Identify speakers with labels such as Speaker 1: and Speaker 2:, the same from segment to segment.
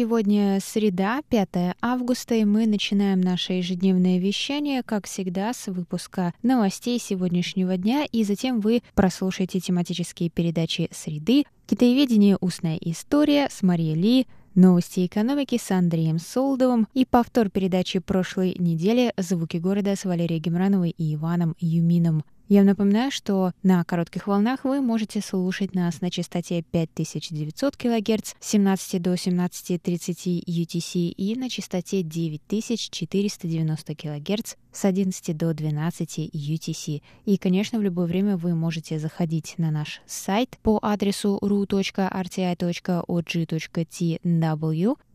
Speaker 1: Сегодня среда, 5 августа, и мы начинаем наше ежедневное вещание, как всегда, с выпуска новостей сегодняшнего дня, и затем вы прослушаете тематические передачи «Среды», «Китаеведение. Устная история» с Марией Ли, Новости экономики с Андреем Солдовым и повтор передачи прошлой недели «Звуки города» с Валерией Гемрановой и Иваном Юмином. Я напоминаю, что на коротких волнах вы можете слушать нас на частоте 5900 кГц с 17 до 17.30 UTC и на частоте 9490 кГц с 11 до 12 UTC. И, конечно, в любое время вы можете заходить на наш сайт по адресу ru.rti.org.tw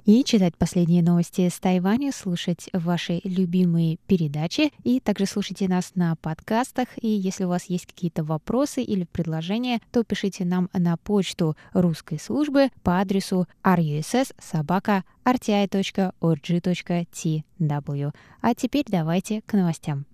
Speaker 1: и читать последние новости с Тайваня, слушать ваши любимые передачи и также слушайте нас на подкастах. И если у вас есть какие-то вопросы или предложения, то пишите нам на почту русской службы по адресу russ.rti.org.tw. А теперь давайте к новостям.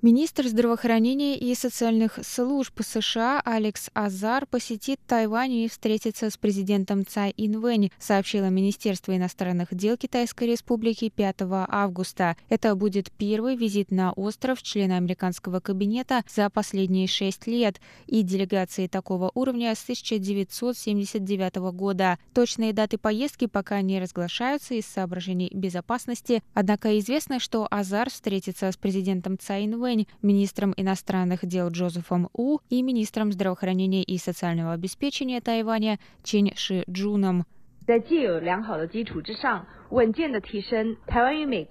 Speaker 1: Министр здравоохранения и социальных служб США Алекс Азар посетит Тайвань и встретится с президентом Цай Инвэнь, сообщило Министерство иностранных дел Китайской Республики 5 августа. Это будет первый визит на остров члена американского кабинета за последние шесть лет и делегации такого уровня с 1979 года. Точные даты поездки пока не разглашаются из соображений безопасности, однако известно, что Азар встретится с президентом Цай Инвэнь Вэнь, министром иностранных дел Джозефом У и министром здравоохранения и социального обеспечения Тайваня Чен Ши Джуном.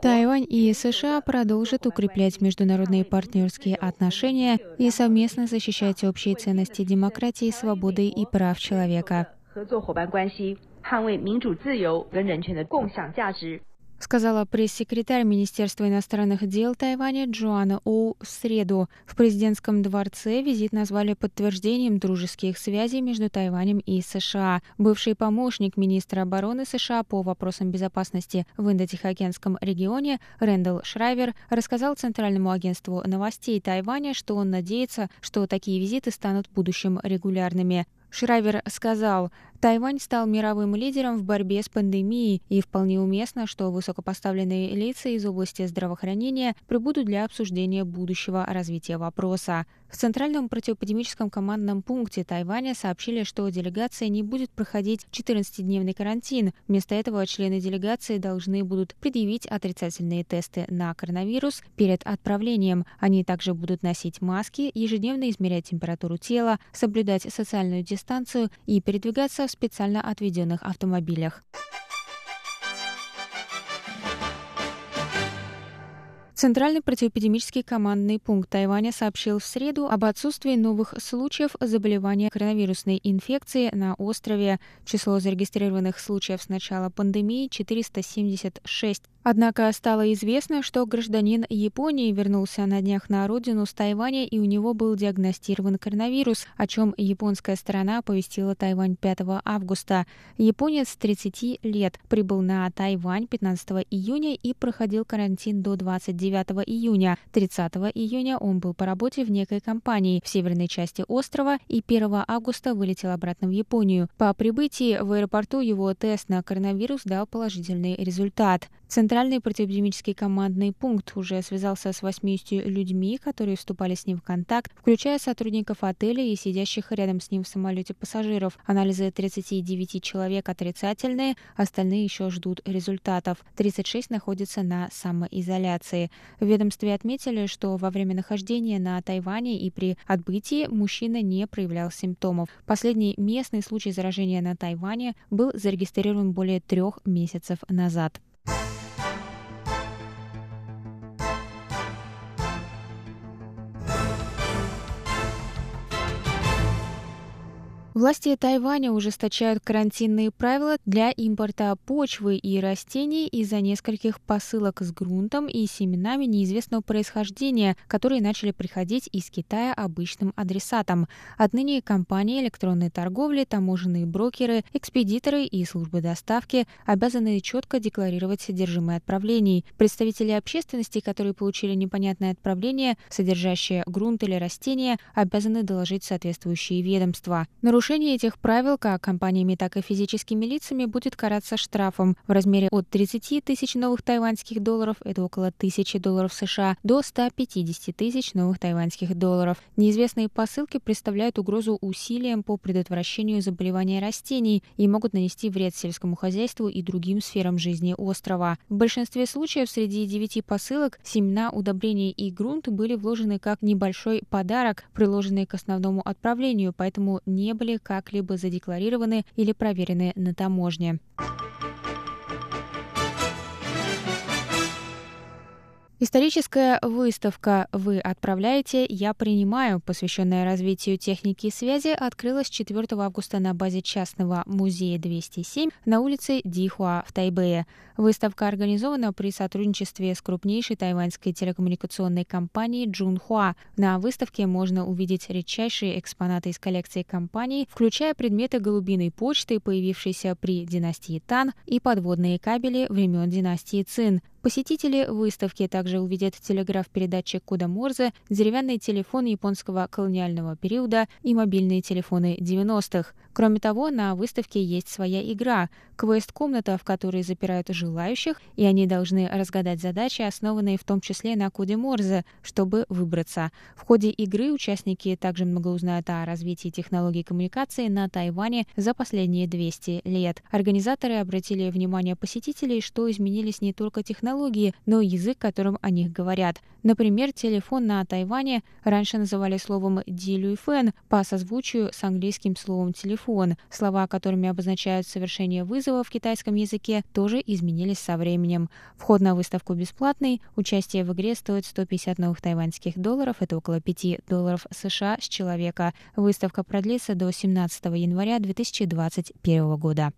Speaker 1: Тайвань и США продолжат укреплять международные партнерские отношения и совместно защищать общие ценности демократии, свободы и прав человека сказала пресс-секретарь Министерства иностранных дел Тайваня Джоанна Оу в среду. В президентском дворце визит назвали подтверждением дружеских связей между Тайванем и США. Бывший помощник министра обороны США по вопросам безопасности в Индо-Тихоокеанском регионе Рэндалл Шрайвер рассказал Центральному агентству новостей Тайваня, что он надеется, что такие визиты станут в будущем регулярными. Шрайвер сказал, Тайвань стал мировым лидером в борьбе с пандемией, и вполне уместно, что высокопоставленные лица из области здравоохранения прибудут для обсуждения будущего развития вопроса. В Центральном противоэпидемическом командном пункте Тайваня сообщили, что делегация не будет проходить 14-дневный карантин. Вместо этого члены делегации должны будут предъявить отрицательные тесты на коронавирус перед отправлением. Они также будут носить маски, ежедневно измерять температуру тела, соблюдать социальную дистанцию и передвигаться в специально отведенных автомобилях. Центральный противоэпидемический командный пункт Тайваня сообщил в среду об отсутствии новых случаев заболевания коронавирусной инфекцией на острове. Число зарегистрированных случаев с начала пандемии 476. Однако стало известно, что гражданин Японии вернулся на днях на родину с Тайваня и у него был диагностирован коронавирус, о чем японская сторона оповестила Тайвань 5 августа. Японец 30 лет прибыл на Тайвань 15 июня и проходил карантин до 29 июня. 30 июня он был по работе в некой компании в северной части острова и 1 августа вылетел обратно в Японию. По прибытии в аэропорту его тест на коронавирус дал положительный результат. Центральный противоэпидемический командный пункт уже связался с 80 людьми, которые вступали с ним в контакт, включая сотрудников отеля и сидящих рядом с ним в самолете пассажиров. Анализы 39 человек отрицательные, остальные еще ждут результатов. 36 находятся на самоизоляции. В ведомстве отметили, что во время нахождения на Тайване и при отбытии мужчина не проявлял симптомов. Последний местный случай заражения на Тайване был зарегистрирован более трех месяцев назад. Власти Тайваня ужесточают карантинные правила для импорта почвы и растений из-за нескольких посылок с грунтом и семенами неизвестного происхождения, которые начали приходить из Китая обычным адресатам. Отныне компании электронной торговли, таможенные брокеры, экспедиторы и службы доставки обязаны четко декларировать содержимое отправлений. Представители общественности, которые получили непонятное отправление, содержащее грунт или растения, обязаны доложить соответствующие ведомства. Нарушение этих правил как компаниями, так и физическими лицами будет караться штрафом в размере от 30 тысяч новых тайваньских долларов, это около 1000 долларов США, до 150 тысяч новых тайваньских долларов. Неизвестные посылки представляют угрозу усилиям по предотвращению заболевания растений и могут нанести вред сельскому хозяйству и другим сферам жизни острова. В большинстве случаев среди девяти посылок семена, удобрения и грунт были вложены как небольшой подарок, приложенный к основному отправлению, поэтому не были как-либо задекларированы или проверены на таможне. Историческая выставка «Вы отправляете, я принимаю», посвященная развитию техники связи, открылась 4 августа на базе частного музея 207 на улице Дихуа в Тайбэе. Выставка организована при сотрудничестве с крупнейшей тайваньской телекоммуникационной компанией Джунхуа. На выставке можно увидеть редчайшие экспонаты из коллекции компании, включая предметы голубиной почты, появившиеся при династии Тан, и подводные кабели времен династии Цин. Посетители выставки также увидят телеграф-передатчик Куда Морзе, деревянный телефон японского колониального периода и мобильные телефоны 90-х. Кроме того, на выставке есть своя игра — квест-комната, в которой запирают желающих, и они должны разгадать задачи, основанные в том числе на коде Морзе, чтобы выбраться. В ходе игры участники также много узнают о развитии технологий коммуникации на Тайване за последние 200 лет. Организаторы обратили внимание посетителей, что изменились не только технологии, но и язык, которым о них говорят. Например, телефон на Тайване раньше называли словом «дилюйфэн» по созвучию с английским словом «телефон». Слова, которыми обозначают совершение вызова в китайском языке, тоже изменились со временем. Вход на выставку бесплатный, участие в игре стоит 150 новых тайваньских долларов, это около 5 долларов США с человека. Выставка продлится до 17 января 2021 года.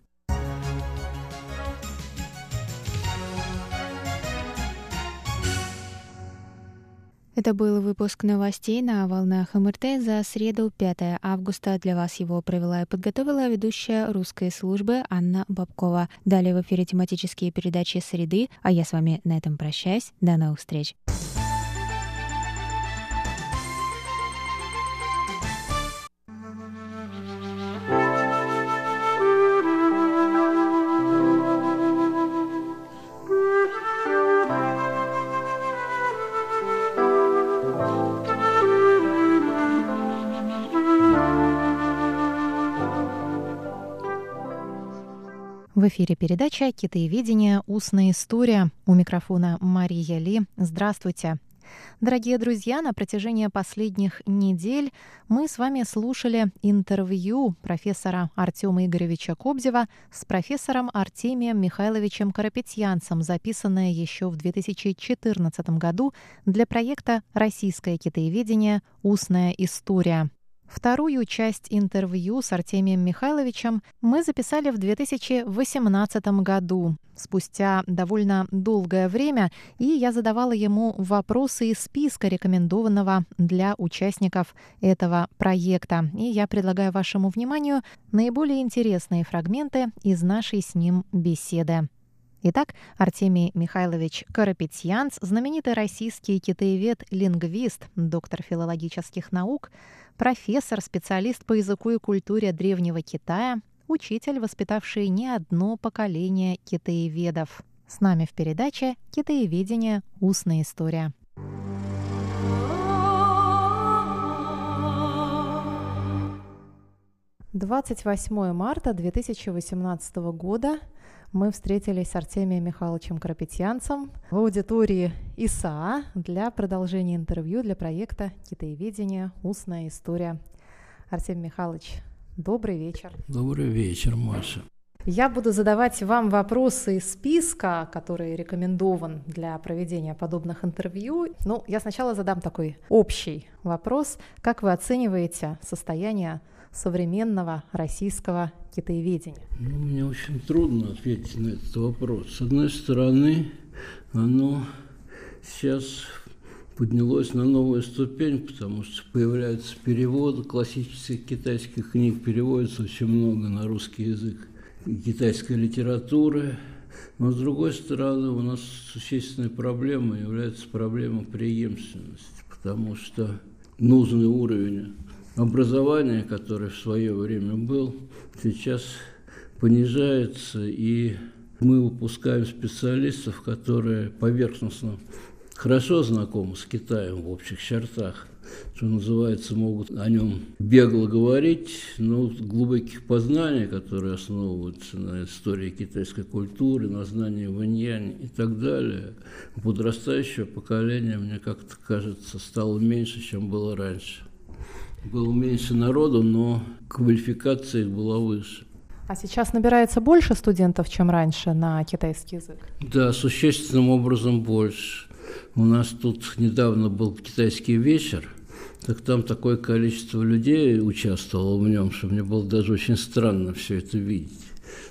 Speaker 1: Это был выпуск новостей на волнах МРТ за среду 5 августа. Для вас его провела и подготовила ведущая русской службы Анна Бабкова. Далее в эфире тематические передачи «Среды», а я с вами на этом прощаюсь. До новых встреч.
Speaker 2: Эфире передача «Китаеведение. Устная история». У микрофона Мария Ли. Здравствуйте. Дорогие друзья, на протяжении последних недель мы с вами слушали интервью профессора Артема Игоревича Кобзева с профессором Артемием Михайловичем Карапетьянцем, записанное еще в 2014 году для проекта «Российское китаеведение. Устная история». Вторую часть интервью с Артемием Михайловичем мы записали в 2018 году, спустя довольно долгое время, и я задавала ему вопросы из списка рекомендованного для участников этого проекта. И я предлагаю вашему вниманию наиболее интересные фрагменты из нашей с ним беседы. Итак, Артемий Михайлович Карапетьянц, знаменитый российский китаевед-лингвист, доктор филологических наук, профессор, специалист по языку и культуре Древнего Китая, учитель, воспитавший не одно поколение китаеведов. С нами в передаче «Китаеведение. Устная история». Двадцать восьмое марта 2018 года мы встретились с Артемием Михайловичем Карапетьянцем в аудитории ИСА для продолжения интервью для проекта «Китаеведение. Устная история». Артемий Михайлович, добрый вечер.
Speaker 3: Добрый вечер, Маша.
Speaker 2: Я буду задавать вам вопросы из списка, который рекомендован для проведения подобных интервью. Ну, я сначала задам такой общий вопрос. Как вы оцениваете состояние современного российского китаеведения?
Speaker 3: Ну, мне очень трудно ответить на этот вопрос. С одной стороны, оно сейчас поднялось на новую ступень, потому что появляются переводы классических китайских книг, переводится очень много на русский язык китайской литературы. Но, с другой стороны, у нас существенной проблемой является проблема преемственности, потому что нужный уровень образования, который в свое время был, сейчас понижается, и мы выпускаем специалистов, которые поверхностно хорошо знакомы с Китаем в общих чертах, что называется, могут о нем бегло говорить, но глубоких познаний, которые основываются на истории китайской культуры, на знании ваньянь и так далее, у подрастающего поколения, мне как-то кажется, стало меньше, чем было раньше. Было меньше народу, но квалификация их была выше.
Speaker 2: А сейчас набирается больше студентов, чем раньше на китайский язык?
Speaker 3: Да, существенным образом больше. У нас тут недавно был китайский вечер, так там такое количество людей участвовало в нем, что мне было даже очень странно все это видеть.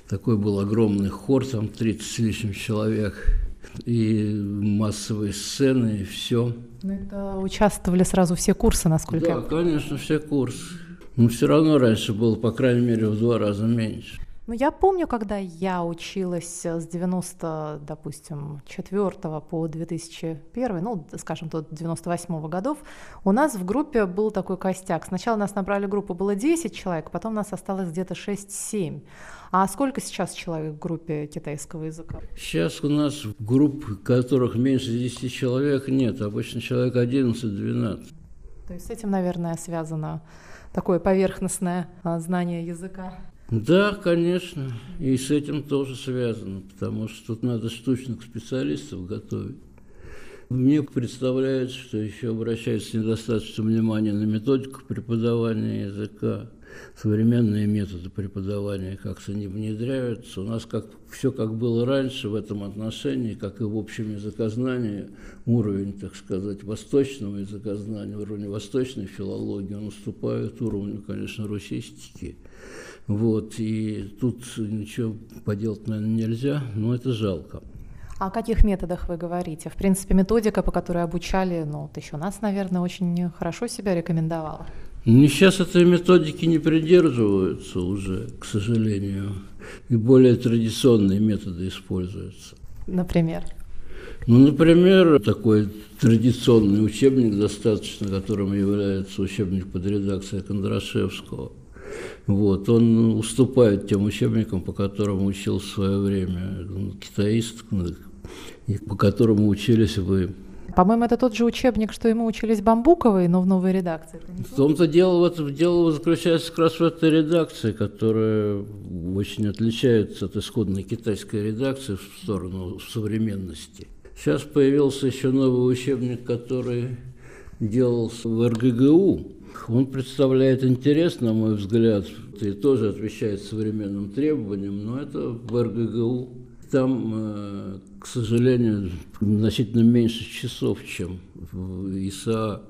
Speaker 3: Такой был огромный хор, там 30 с лишним человек, и массовые сцены, и все.
Speaker 2: Но это участвовали сразу все курсы, насколько
Speaker 3: да,
Speaker 2: я
Speaker 3: Да, конечно, все курсы. Но все равно раньше было, по крайней мере, в два раза меньше.
Speaker 2: Ну, я помню, когда я училась с 90, допустим, 4 по 2001, ну, скажем, до 98 годов, у нас в группе был такой костяк. Сначала нас набрали группу, было 10 человек, потом нас осталось где-то 6-7. А сколько сейчас человек в группе китайского языка?
Speaker 3: Сейчас у нас групп, которых меньше 10 человек, нет. Обычно человек 11-12.
Speaker 2: То есть с этим, наверное, связано такое поверхностное а, знание языка.
Speaker 3: Да, конечно, и с этим тоже связано, потому что тут надо штучных специалистов готовить. Мне представляется, что еще обращается недостаточно внимания на методику преподавания языка, современные методы преподавания, как-то не внедряются. У нас как, все как было раньше в этом отношении, как и в общем языкознании, уровень, так сказать, восточного языкознания, уровень восточной филологии, он уступает уровню, конечно, русистики. Вот, и тут ничего поделать, наверное, нельзя, но это жалко.
Speaker 2: О каких методах вы говорите? В принципе, методика, по которой обучали, ну, вот еще нас, наверное, очень хорошо себя рекомендовала.
Speaker 3: Ну, сейчас этой методики не придерживаются уже, к сожалению. И более традиционные методы используются.
Speaker 2: Например?
Speaker 3: Ну, например, такой традиционный учебник достаточно, которым является учебник под редакцией Кондрашевского – вот, он уступает тем учебникам, по которым учил в свое время китаист, по которому учились вы.
Speaker 2: По-моему, это тот же учебник, что ему учились Бамбуковой, но в новой редакции.
Speaker 3: В том-то дело, вот, дело заключается как раз в этой редакции, которая очень отличается от исходной китайской редакции в сторону современности. Сейчас появился еще новый учебник, который делался в РГГУ, он представляет интерес, на мой взгляд, и тоже отвечает современным требованиям, но это в РГГУ. Там, э, к сожалению, значительно меньше часов, чем в ИСА.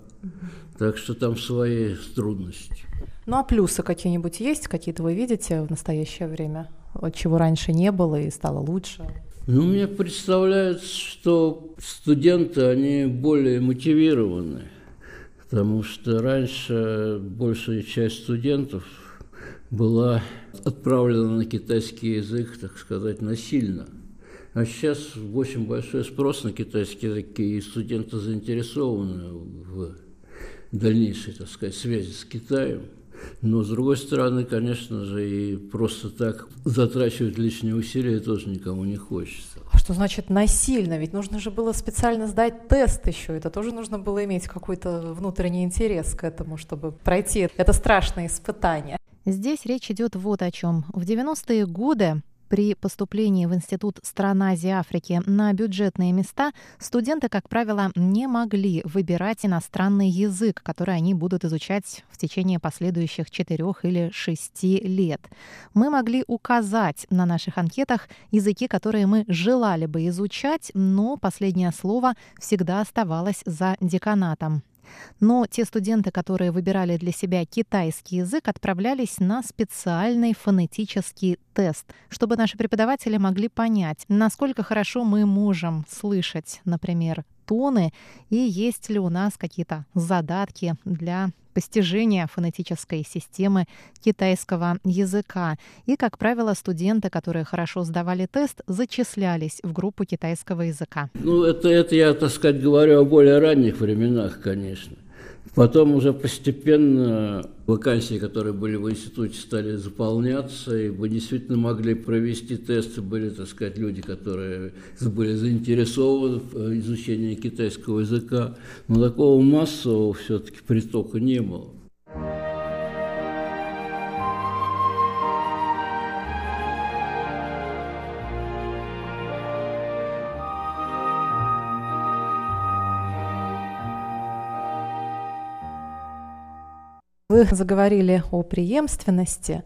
Speaker 3: Так что там свои трудности.
Speaker 2: Ну а плюсы какие-нибудь есть? Какие-то вы видите в настоящее время? Чего раньше не было и стало лучше?
Speaker 3: Ну, мне представляется, что студенты, они более мотивированы потому что раньше большая часть студентов была отправлена на китайский язык, так сказать, насильно. А сейчас очень большой спрос на китайский язык, и студенты заинтересованы в дальнейшей, так сказать, связи с Китаем. Но, с другой стороны, конечно же, и просто так затрачивать лишние усилия тоже никому не хочется.
Speaker 2: Что значит насильно? Ведь нужно же было специально сдать тест еще. Это тоже нужно было иметь какой-то внутренний интерес к этому, чтобы пройти это страшное испытание. Здесь речь идет вот о чем. В 90-е годы при поступлении в Институт стран Азии и Африки на бюджетные места студенты, как правило, не могли выбирать иностранный язык, который они будут изучать в течение последующих четырех или шести лет. Мы могли указать на наших анкетах языки, которые мы желали бы изучать, но последнее слово всегда оставалось за деканатом. Но те студенты, которые выбирали для себя китайский язык, отправлялись на специальный фонетический тест, чтобы наши преподаватели могли понять, насколько хорошо мы можем слышать, например, тоны и есть ли у нас какие-то задатки для постижения фонетической системы китайского языка. И, как правило, студенты, которые хорошо сдавали тест, зачислялись в группу китайского языка.
Speaker 3: Ну, это, это я, так сказать, говорю о более ранних временах, конечно. Потом уже постепенно вакансии, которые были в институте, стали заполняться, и мы действительно могли провести тесты. Были, так сказать, люди, которые были заинтересованы в изучении китайского языка, но такого массового все-таки притока не было.
Speaker 2: Вы заговорили о преемственности.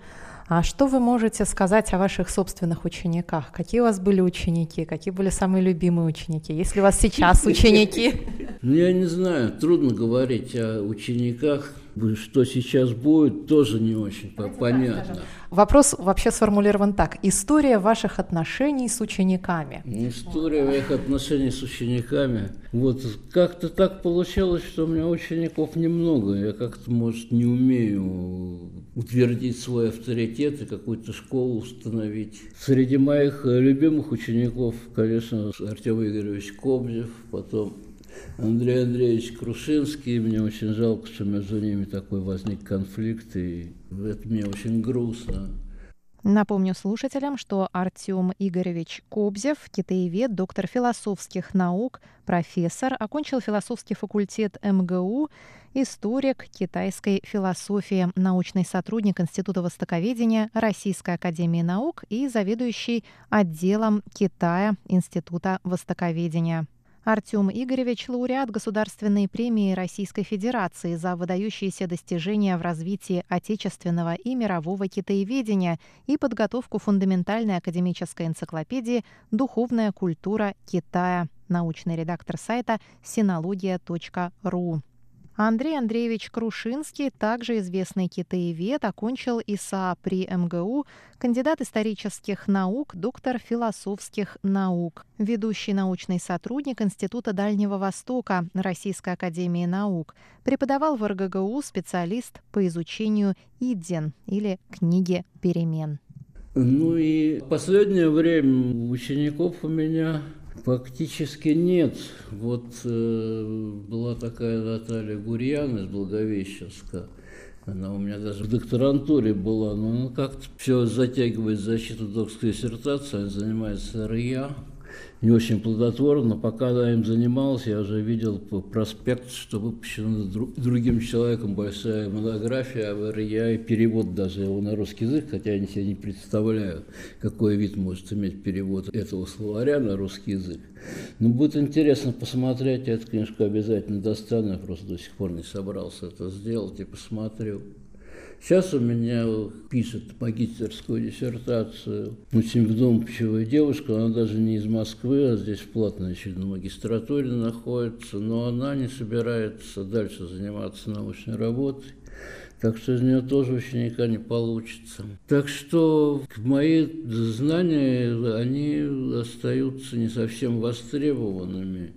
Speaker 2: А что вы можете сказать о ваших собственных учениках? Какие у вас были ученики? Какие были самые любимые ученики? Есть ли у вас сейчас ученики?
Speaker 3: Ну, я не знаю, трудно говорить о учениках. Что сейчас будет, тоже не очень понятно.
Speaker 2: Вопрос вообще сформулирован так. История ваших отношений с учениками.
Speaker 3: История моих отношений с учениками. Вот как-то так получалось, что у меня учеников немного. Я как-то, может, не умею утвердить свой авторитет и какую-то школу установить. Среди моих любимых учеников, конечно, Артем Игоревич Кобзев, потом Андрей Андреевич Крушинский. Мне очень жалко, что между ними такой возник конфликт, и это мне очень грустно.
Speaker 2: Напомню слушателям, что Артем Игоревич Кобзев, китаевед, доктор философских наук, профессор, окончил философский факультет МГУ, историк китайской философии, научный сотрудник Института востоковедения Российской академии наук и заведующий отделом Китая Института востоковедения. Артем Игоревич – лауреат Государственной премии Российской Федерации за выдающиеся достижения в развитии отечественного и мирового китаеведения и подготовку фундаментальной академической энциклопедии «Духовная культура Китая», научный редактор сайта синология.ру. Андрей Андреевич Крушинский, также известный китаевед, окончил ИСА при МГУ, кандидат исторических наук, доктор философских наук, ведущий научный сотрудник Института Дальнего Востока Российской Академии Наук, преподавал в РГГУ специалист по изучению Идзен или книги перемен.
Speaker 3: Ну и последнее время учеников у меня Фактически нет. Вот э, была такая Наталья Гурьян из Благовещенска. Она у меня даже в докторантуре была, но она как-то все затягивает защиту докторской диссертации, она занимается РИА, не очень плодотворно. Пока она им занималась, я уже видел по проспект, что выпущена другим человеком большая монография о РИА и перевод даже его на русский язык, хотя я себе не представляю, какой вид может иметь перевод этого словаря на русский язык. Но будет интересно посмотреть, я эту книжку обязательно достану, я просто до сих пор не собрался это сделать и посмотрю. Сейчас у меня пишет магистерскую диссертацию очень вдумчивая девушка, она даже не из Москвы, а здесь в платной еще на магистратуре находится, но она не собирается дальше заниматься научной работой. Так что из нее тоже ученика не получится. Так что мои знания, они остаются не совсем востребованными.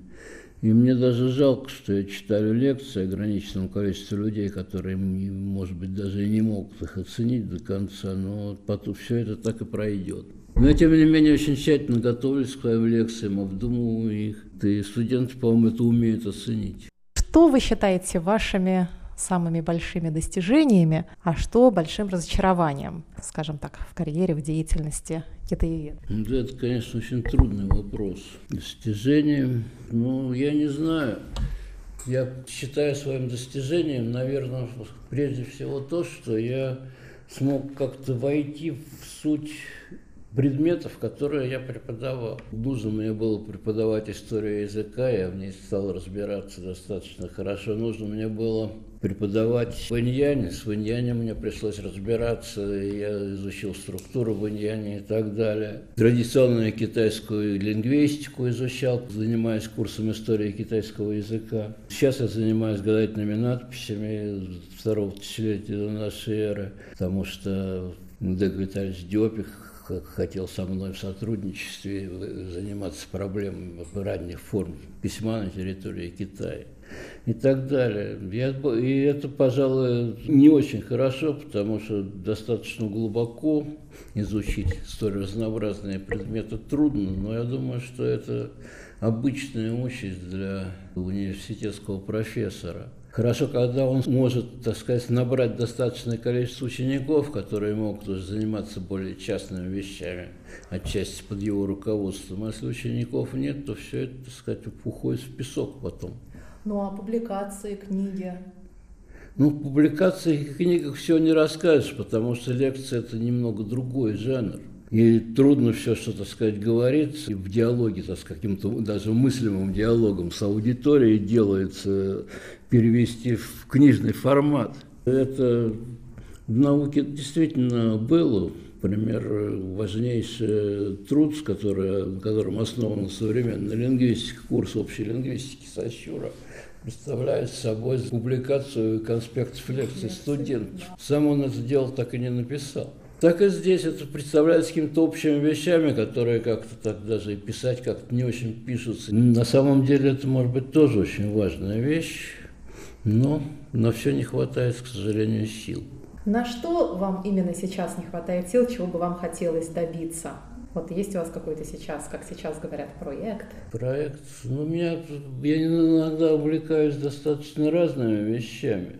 Speaker 3: И мне даже жалко, что я читаю лекции ограниченному количеству людей, которые, может быть, даже и не могут их оценить до конца, но потом все это так и пройдет. Но, тем не менее, очень тщательно готовлюсь к своим лекциям, обдумываю их. И студенты, по-моему, это умеют оценить.
Speaker 2: Что вы считаете вашими самыми большими достижениями, а что большим разочарованием, скажем так, в карьере, в деятельности китаеведа?
Speaker 3: Ну, это, конечно, очень трудный вопрос. Достижением, ну, я не знаю. Я считаю своим достижением, наверное, прежде всего то, что я смог как-то войти в суть предметов, которые я преподавал. Нужно мне было преподавать историю языка, я в ней стал разбираться достаточно хорошо. Нужно мне было преподавать в иньяне. С иньянем мне пришлось разбираться, я изучил структуру в иньяне и так далее. Традиционную китайскую лингвистику изучал, занимаясь курсом истории китайского языка. Сейчас я занимаюсь гадательными надписями второго тысячелетия до нашей эры, потому что Дек Витальевич Диопих хотел со мной в сотрудничестве заниматься проблемами ранних форм письма на территории Китая и так далее. Я, и это, пожалуй, не очень хорошо, потому что достаточно глубоко изучить столь разнообразные предметы трудно, но я думаю, что это обычная участь для университетского профессора. Хорошо, когда он может, так сказать, набрать достаточное количество учеников, которые могут тоже заниматься более частными вещами, отчасти под его руководством. А если учеников нет, то все это, так сказать, уходит в песок потом.
Speaker 2: Ну а публикации, книги?
Speaker 3: Ну, в публикациях и книгах все не расскажешь, потому что лекция – это немного другой жанр. И трудно все, что, так сказать, говорится в диалоге, так, с каким-то даже мыслимым диалогом с аудиторией делается, перевести в книжный формат. Это в науке действительно было, например, важнейший труд, который, на котором основан современный лингвистика, курс общей лингвистики Сащура – представляет собой публикацию конспектов лекций студентов. Сам он это дело так и не написал. Так и здесь это представляется какими-то общими вещами, которые как-то так даже и писать как-то не очень пишутся. На самом деле это может быть тоже очень важная вещь, но на все не хватает, к сожалению, сил.
Speaker 2: На что вам именно сейчас не хватает сил, чего бы вам хотелось добиться? Вот есть у вас какой-то сейчас, как сейчас говорят, проект?
Speaker 3: Проект? Ну, меня, я иногда увлекаюсь достаточно разными вещами.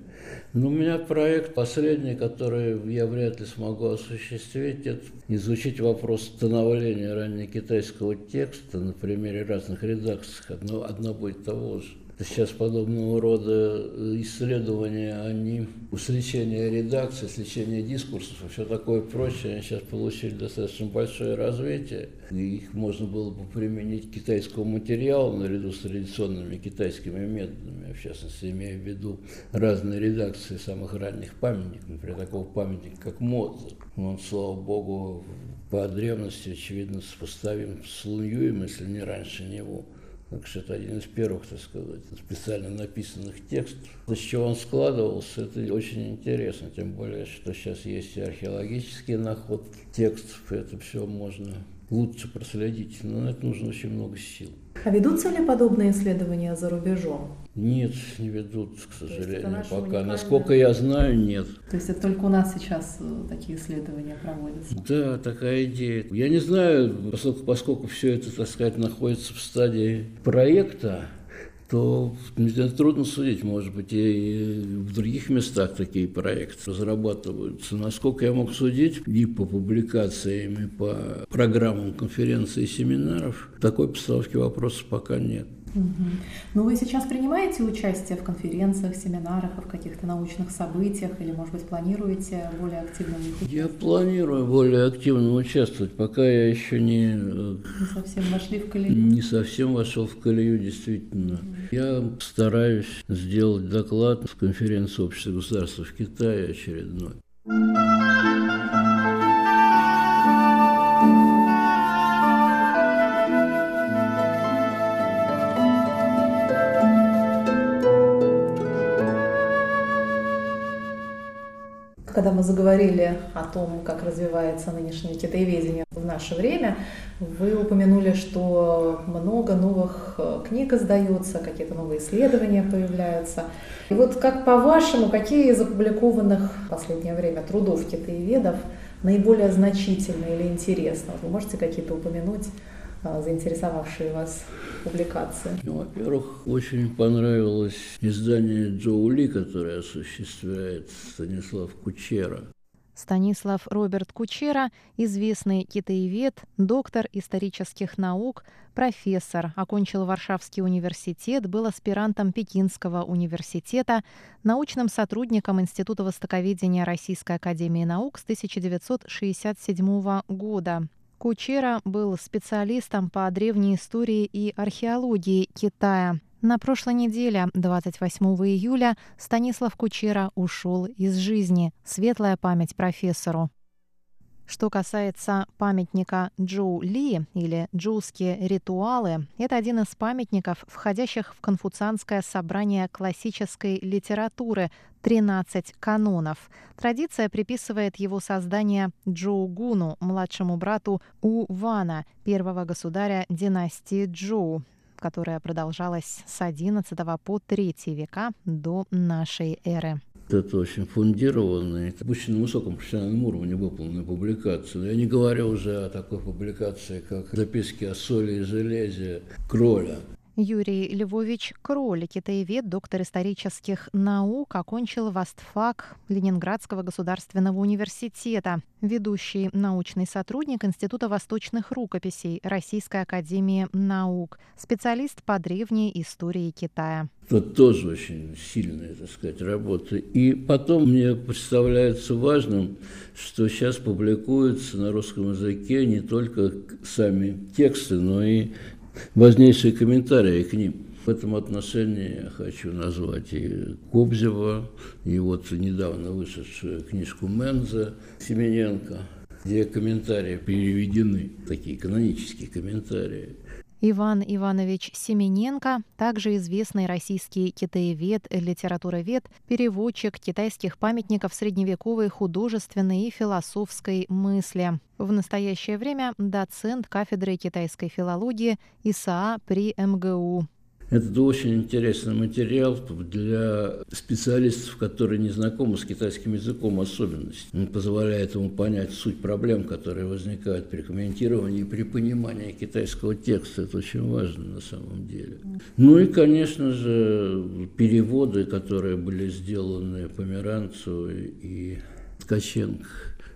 Speaker 3: Но у меня проект последний, который я вряд ли смогу осуществить, это изучить вопрос становления раннекитайского текста на примере разных редакций. Одно, одно будет того же. Сейчас подобного рода э, исследования, они сличения редакции, сличения дискурсов и все такое прочее, они сейчас получили достаточно большое развитие. И их можно было бы применить к китайскому материалу наряду с традиционными китайскими методами, в частности, имея в виду разные редакции самых ранних памятников, например, такого памятника, как Моцарт. Он, слава богу, по древности, очевидно, сопоставим с Луньюем, если не раньше него. Так что это один из первых, так сказать, специально написанных текстов. Из чего он складывался, это очень интересно, тем более, что сейчас есть и археологические находки текстов, это все можно лучше проследить, но на это нужно очень много сил.
Speaker 2: А ведутся ли подобные исследования за рубежом?
Speaker 3: Нет, не ведут, к сожалению, пока. Уникальное... Насколько я знаю, нет.
Speaker 2: То есть это только у нас сейчас э, такие исследования проводятся?
Speaker 3: Да, такая идея. Я не знаю, поскольку, поскольку все это, так сказать, находится в стадии проекта, то трудно судить, может быть, и в других местах такие проекты разрабатываются. Насколько я мог судить, и по публикациям, и по программам конференций и семинаров, такой постановки вопросов пока нет.
Speaker 2: Угу. Ну, вы сейчас принимаете участие в конференциях, семинарах, в каких-то научных событиях или, может быть, планируете более активно участвовать?
Speaker 3: Я планирую более активно участвовать, пока я еще не...
Speaker 2: Э, не совсем вошли в колею?
Speaker 3: Не совсем вошел в колею, действительно. Угу. Я стараюсь сделать доклад с конференции общества государств в Китае очередной.
Speaker 2: Когда мы заговорили о том, как развивается нынешнее китаеведение в наше время, вы упомянули, что много новых э, книг издается, какие-то новые исследования появляются. И вот как по-вашему, какие из опубликованных в последнее время трудов китаеведов наиболее значительны или интересны? Вы можете какие-то упомянуть? А, заинтересовавшие вас публикации?
Speaker 3: Ну, во-первых, очень понравилось издание Джоули, которое осуществляет Станислав Кучера.
Speaker 2: Станислав Роберт Кучера, известный китаевед, доктор исторических наук, профессор, окончил Варшавский университет, был аспирантом Пекинского университета, научным сотрудником Института востоковедения Российской академии наук с 1967 года. Кучера был специалистом по древней истории и археологии Китая. На прошлой неделе, 28 июля, Станислав Кучера ушел из жизни. Светлая память профессору. Что касается памятника Джоу Ли или джоуские ритуалы, это один из памятников, входящих в конфуцианское собрание классической литературы 13 канонов. Традиция приписывает его создание Джоу Гуну, младшему брату У Вана, первого государя династии Джоу которая продолжалась с XI по III века до нашей эры.
Speaker 3: Это очень фундированная, очень на высоком профессиональном уровне выполненная публикация. Но я не говорю уже о такой публикации, как записки о соли и железе Кроля.
Speaker 2: Юрий Львович Кроль, китаевед, доктор исторических наук, окончил Востфак Ленинградского государственного университета, ведущий научный сотрудник Института восточных рукописей Российской академии наук, специалист по древней истории Китая.
Speaker 3: Это тоже очень сильная, так сказать, работа. И потом мне представляется важным, что сейчас публикуются на русском языке не только сами тексты, но и важнейшие комментарии к ним. В этом отношении я хочу назвать и Кобзева, и вот недавно вышедшую книжку Менза Семененко, где комментарии переведены, такие канонические комментарии.
Speaker 2: Иван Иванович Семененко, также известный российский китаевед, литературовед, переводчик китайских памятников средневековой художественной и философской мысли. В настоящее время доцент кафедры китайской филологии ИСА при МГУ.
Speaker 3: Это очень интересный материал для специалистов, которые не знакомы с китайским языком особенности. Он позволяет ему понять суть проблем, которые возникают при комментировании при понимании китайского текста. Это очень важно на самом деле. Ну и, конечно же, переводы, которые были сделаны Померанцу и Ткаченко.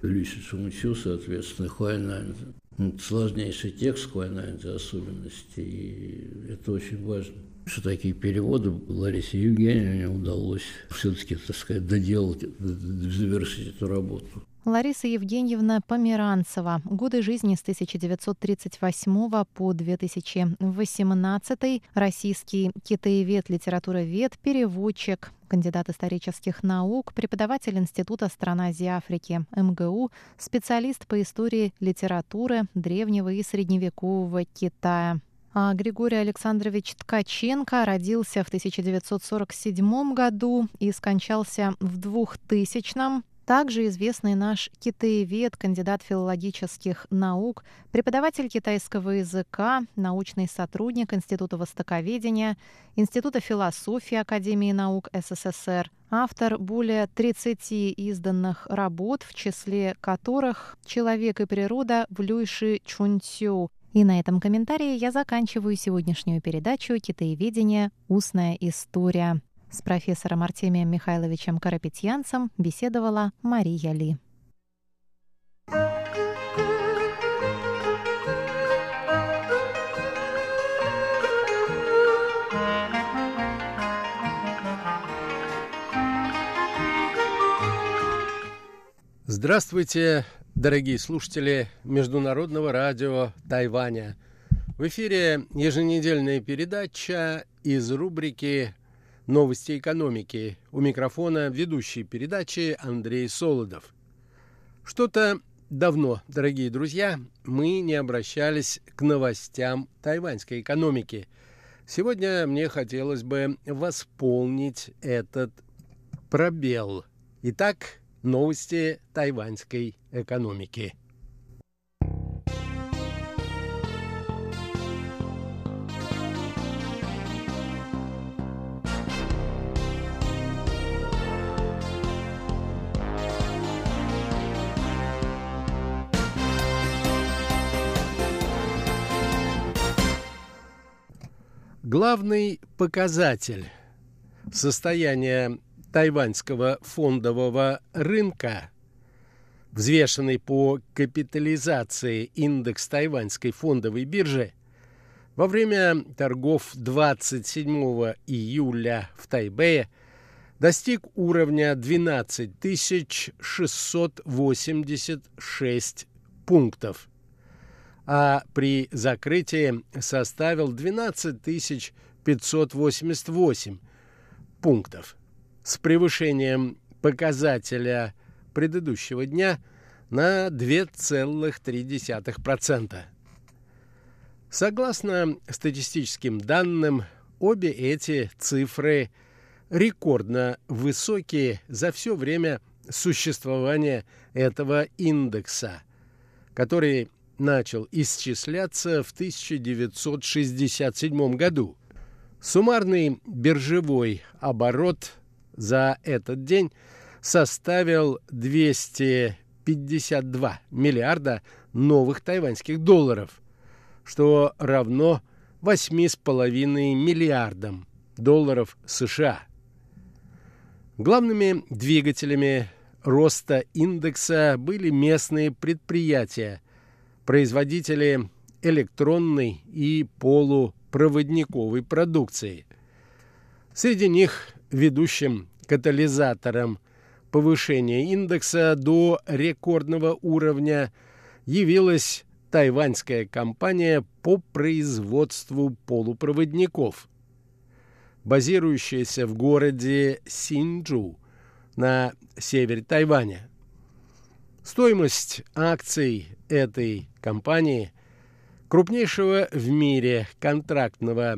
Speaker 3: Люси Шумучу, соответственно, Хуайнанзе сложнейший текст Квайнанзе особенности, и это очень важно. Что такие переводы Ларисе Евгеньевне удалось все-таки, так сказать, доделать, завершить эту работу.
Speaker 2: Лариса Евгеньевна Померанцева. Годы жизни с 1938 по 2018. Российский китаевед, литературовед, переводчик, кандидат исторических наук, преподаватель Института стран Азии Африки МГУ, специалист по истории литературы древнего и средневекового Китая. А Григорий Александрович Ткаченко родился в 1947 году и скончался в 2000 также известный наш китаевед, кандидат филологических наук, преподаватель китайского языка, научный сотрудник Института востоковедения, Института философии Академии наук СССР, автор более 30 изданных работ, в числе которых «Человек и природа» в Люйши Чунцю. И на этом комментарии я заканчиваю сегодняшнюю передачу «Китаеведение. Устная история». С профессором Артемием Михайловичем Карапетьянцем беседовала Мария Ли.
Speaker 4: Здравствуйте, дорогие слушатели Международного радио Тайваня. В эфире еженедельная передача из рубрики Новости экономики. У микрофона ведущий передачи Андрей Солодов. Что-то давно, дорогие друзья, мы не обращались к новостям тайваньской экономики. Сегодня мне хотелось бы восполнить этот пробел. Итак, новости тайваньской экономики. Главный показатель состояния тайваньского фондового рынка, взвешенный по капитализации индекс тайваньской фондовой биржи, во время торгов 27 июля в Тайбэе достиг уровня 12 686 пунктов. А при закрытии составил 12 588 пунктов с превышением показателя предыдущего дня на 2,3%. Согласно статистическим данным, обе эти цифры рекордно высокие за все время существования этого индекса, который начал исчисляться в 1967 году. Суммарный биржевой оборот за этот день составил 252 миллиарда новых тайваньских долларов, что равно 8,5 миллиардам долларов США. Главными двигателями роста индекса были местные предприятия, производители электронной и полупроводниковой продукции. Среди них ведущим катализатором повышения индекса до рекордного уровня явилась тайваньская компания по производству полупроводников, базирующаяся в городе Синджу на севере Тайваня. Стоимость акций этой компании, крупнейшего в мире контрактного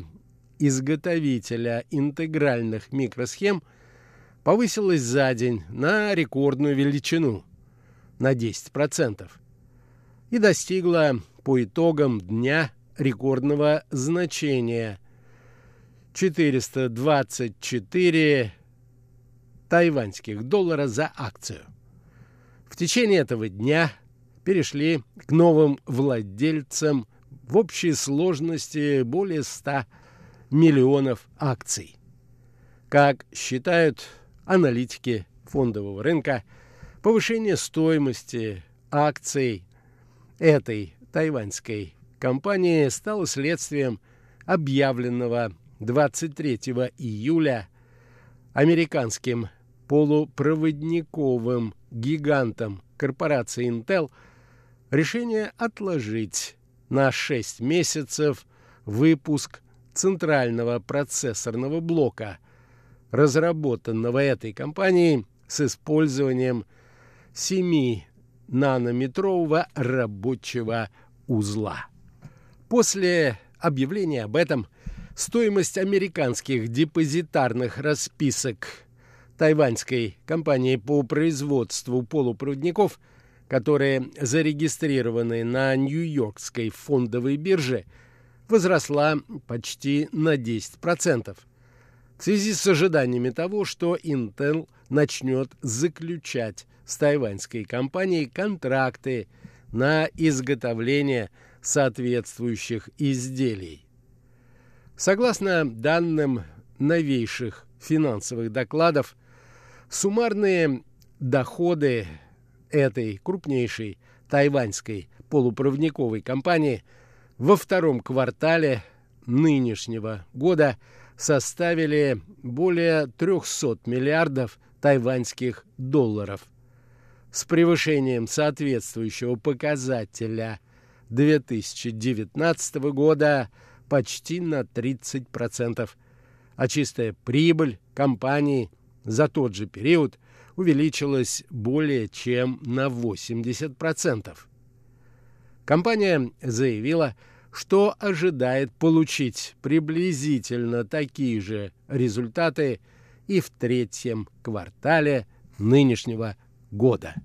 Speaker 4: изготовителя интегральных микросхем, повысилась за день на рекордную величину на 10% и достигла по итогам дня рекордного значения 424 тайваньских доллара за акцию. В течение этого дня перешли к новым владельцам в общей сложности более 100 миллионов акций. Как считают аналитики фондового рынка, повышение стоимости акций этой тайваньской компании стало следствием объявленного 23 июля американским полупроводниковым гигантом корпорации Intel решение отложить на 6 месяцев выпуск центрального процессорного блока, разработанного этой компанией с использованием 7-нанометрового рабочего узла. После объявления об этом стоимость американских депозитарных расписок тайваньской компании по производству полупроводников, которые зарегистрированы на Нью-Йоркской фондовой бирже – возросла почти на 10%. В связи с ожиданиями того, что Intel начнет заключать с тайваньской компанией контракты на изготовление соответствующих изделий. Согласно данным новейших финансовых докладов, суммарные доходы этой крупнейшей тайваньской полупроводниковой компании – во втором квартале нынешнего года составили более 300 миллиардов тайваньских долларов. С превышением соответствующего показателя 2019 года почти на 30%, а чистая прибыль компании за тот же период увеличилась более чем на 80%. Компания заявила, что ожидает получить приблизительно такие же результаты и в третьем квартале нынешнего года.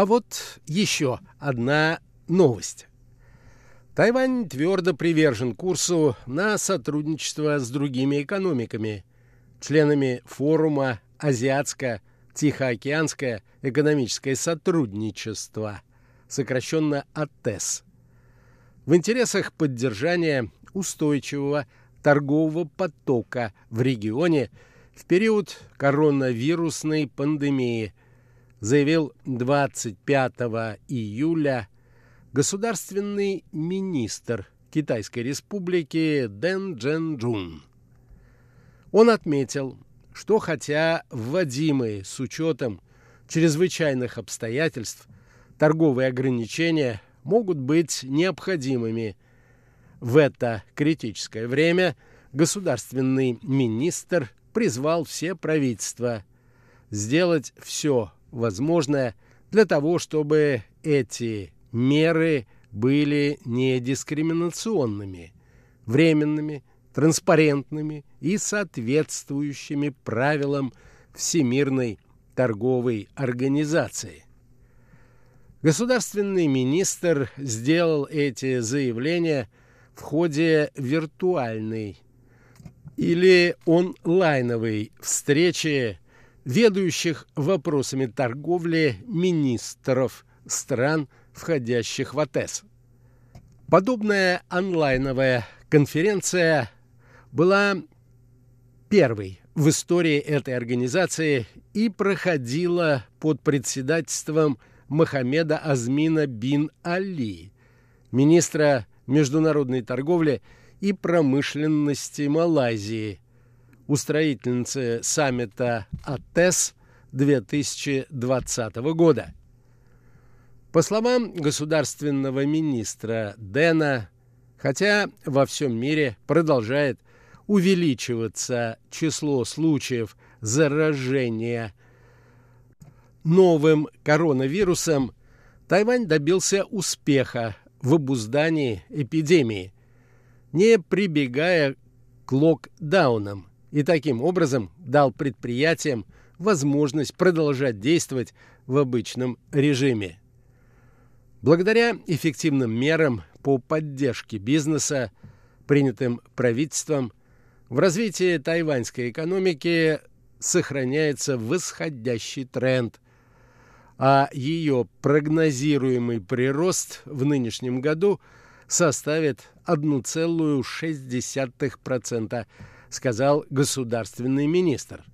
Speaker 4: А вот еще одна новость. Тайвань твердо привержен курсу на сотрудничество с другими экономиками, членами форума Азиатско-Тихоокеанское экономическое сотрудничество, сокращенно АТЭС, в интересах поддержания устойчивого торгового потока в регионе в период коронавирусной пандемии, заявил 25 июля государственный министр Китайской республики Дэн Джен Он отметил, что хотя вводимые с учетом чрезвычайных обстоятельств торговые ограничения могут быть необходимыми в это критическое время, государственный министр призвал все правительства сделать все возможное для того, чтобы эти меры были не дискриминационными, временными, транспарентными и соответствующими правилам Всемирной торговой организации. Государственный министр сделал эти заявления в ходе виртуальной или онлайновой встречи ведущих вопросами торговли министров стран, входящих в АТЭС. Подобная онлайновая конференция была первой в истории этой организации и проходила под председательством Мохаммеда Азмина бин Али, министра международной торговли и промышленности Малайзии, устроительницы саммита АТЭС 2020 года. По словам государственного министра Дэна, хотя во всем мире продолжает увеличиваться число случаев заражения новым коронавирусом, Тайвань добился успеха в обуздании эпидемии, не прибегая к локдаунам, и таким образом дал предприятиям возможность продолжать действовать в обычном режиме. Благодаря эффективным мерам по поддержке бизнеса, принятым правительством, в развитии тайваньской экономики сохраняется восходящий тренд, а ее прогнозируемый прирост в нынешнем году составит 1,6%, сказал государственный министр.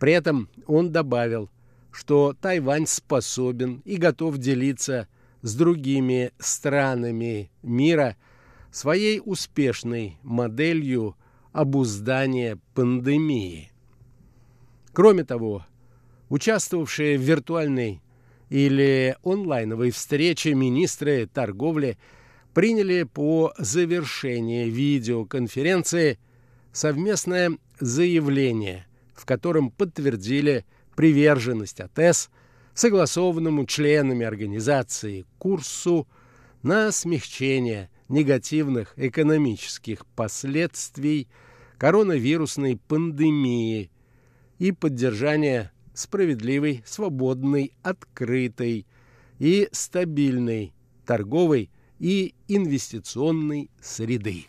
Speaker 4: При этом он добавил, что Тайвань способен и готов делиться с другими странами мира своей успешной моделью обуздания пандемии. Кроме того, участвовавшие в виртуальной или онлайновой встрече министры торговли приняли по завершении видеоконференции совместное заявление, в котором подтвердили приверженность АТЭС согласованному членами организации курсу на смягчение негативных экономических последствий коронавирусной пандемии и поддержание справедливой, свободной, открытой и стабильной торговой и инвестиционной среды.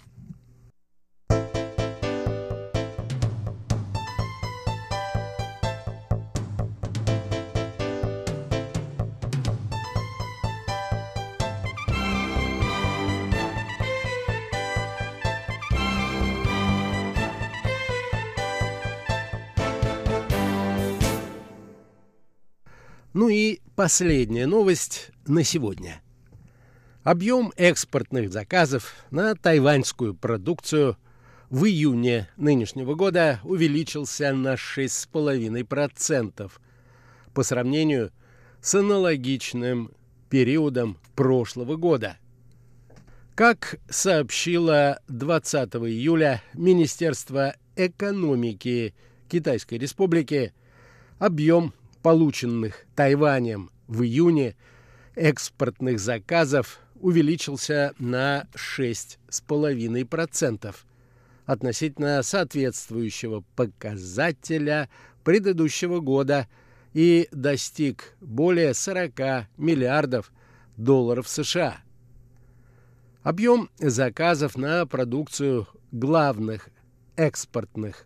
Speaker 4: Последняя новость на сегодня. Объем экспортных заказов на тайваньскую продукцию в июне нынешнего года увеличился на 6,5% по сравнению с аналогичным периодом прошлого года. Как сообщило 20 июля Министерство экономики Китайской Республики, объем полученных Тайванем в июне экспортных заказов увеличился на 6,5% относительно соответствующего показателя предыдущего года и достиг более 40 миллиардов долларов США. Объем заказов на продукцию главных экспортных